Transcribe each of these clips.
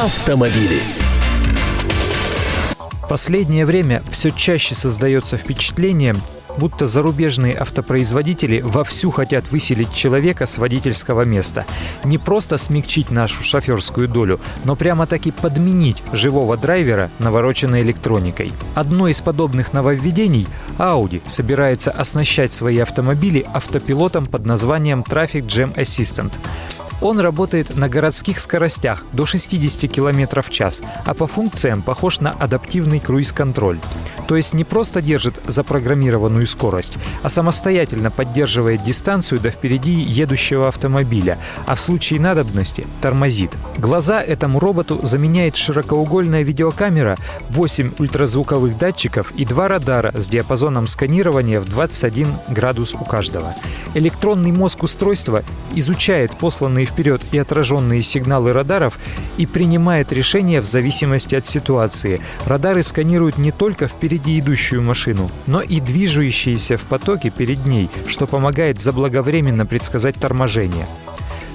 Автомобили. Последнее время все чаще создается впечатление, будто зарубежные автопроизводители вовсю хотят выселить человека с водительского места. Не просто смягчить нашу шоферскую долю, но прямо-таки подменить живого драйвера навороченной электроникой. Одно из подобных нововведений – Audi собирается оснащать свои автомобили автопилотом под названием Traffic Jam Assistant. Он работает на городских скоростях до 60 км в час, а по функциям похож на адаптивный круиз-контроль. То есть не просто держит запрограммированную скорость, а самостоятельно поддерживает дистанцию до впереди едущего автомобиля, а в случае надобности тормозит. Глаза этому роботу заменяет широкоугольная видеокамера, 8 ультразвуковых датчиков и два радара с диапазоном сканирования в 21 градус у каждого. Электронный мозг устройства изучает посланные вперед и отраженные сигналы радаров и принимает решения в зависимости от ситуации. Радары сканируют не только впереди идущую машину, но и движущиеся в потоке перед ней, что помогает заблаговременно предсказать торможение.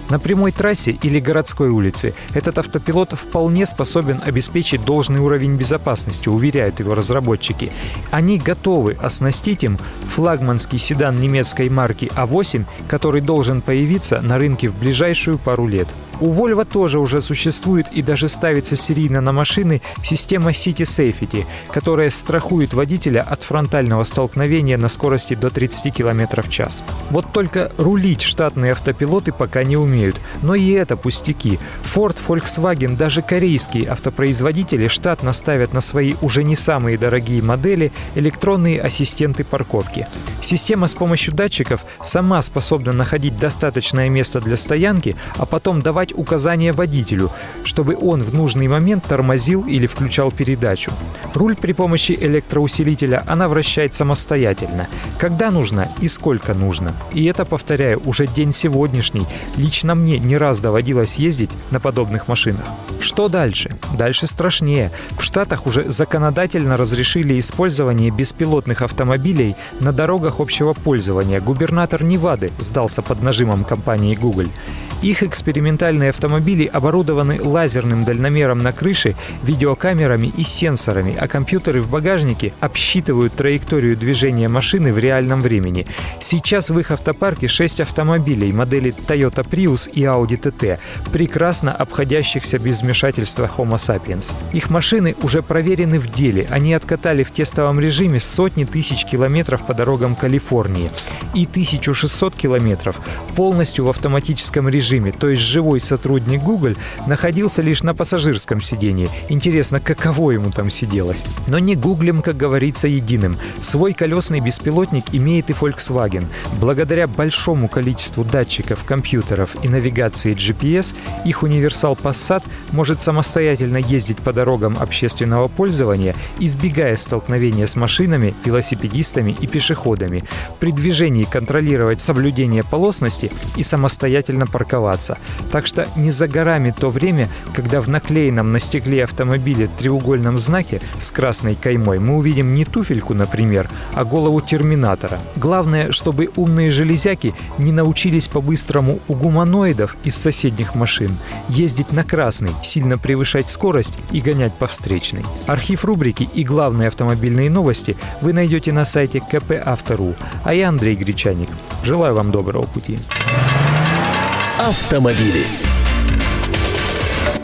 На прямой трассе или городской улице этот автопилот вполне способен обеспечить должный уровень безопасности, уверяют его разработчики. Они готовы оснастить им флагманский седан немецкой марки А8, который должен появиться на рынке в ближайшую пару лет. У Volvo тоже уже существует и даже ставится серийно на машины система City Safety, которая страхует водителя от фронтального столкновения на скорости до 30 км в час. Вот только рулить штатные автопилоты пока не умеют. Но и это пустяки. Ford, Volkswagen, даже корейские автопроизводители штатно ставят на свои уже не самые дорогие модели электронные ассистенты парковки. Система с помощью датчиков сама способна находить достаточное место для стоянки, а потом давать давать указания водителю, чтобы он в нужный момент тормозил или включал передачу. Руль при помощи электроусилителя она вращает самостоятельно, когда нужно и сколько нужно. И это, повторяю, уже день сегодняшний. Лично мне не раз доводилось ездить на подобных машинах. Что дальше? Дальше страшнее. В Штатах уже законодательно разрешили использование беспилотных автомобилей на дорогах общего пользования. Губернатор Невады сдался под нажимом компании Google. Их экспериментальные автомобили оборудованы лазерным дальномером на крыше, видеокамерами и сенсорами, а компьютеры в багажнике обсчитывают траекторию движения машины в реальном времени. Сейчас в их автопарке 6 автомобилей модели Toyota Prius и Audi TT, прекрасно обходящихся без вмешательства Homo sapiens. Их машины уже проверены в деле. Они откатали в тестовом режиме сотни тысяч километров по дорогам Калифорнии и 1600 километров полностью в автоматическом режиме то есть живой сотрудник Google находился лишь на пассажирском сидении. Интересно, каково ему там сиделось. Но не гуглем, как говорится, единым. Свой колесный беспилотник имеет и Volkswagen. Благодаря большому количеству датчиков, компьютеров и навигации GPS, их универсал Passat может самостоятельно ездить по дорогам общественного пользования, избегая столкновения с машинами, велосипедистами и пешеходами. При движении контролировать соблюдение полосности и самостоятельно парковаться. Так что не за горами то время, когда в наклеенном на стекле автомобиля треугольном знаке с красной каймой мы увидим не туфельку, например, а голову терминатора. Главное, чтобы умные железяки не научились по-быстрому у гуманоидов из соседних машин ездить на красный, сильно превышать скорость и гонять по встречной. Архив рубрики и главные автомобильные новости вы найдете на сайте КП А я Андрей Гречаник. Желаю вам доброго пути. Автомобили.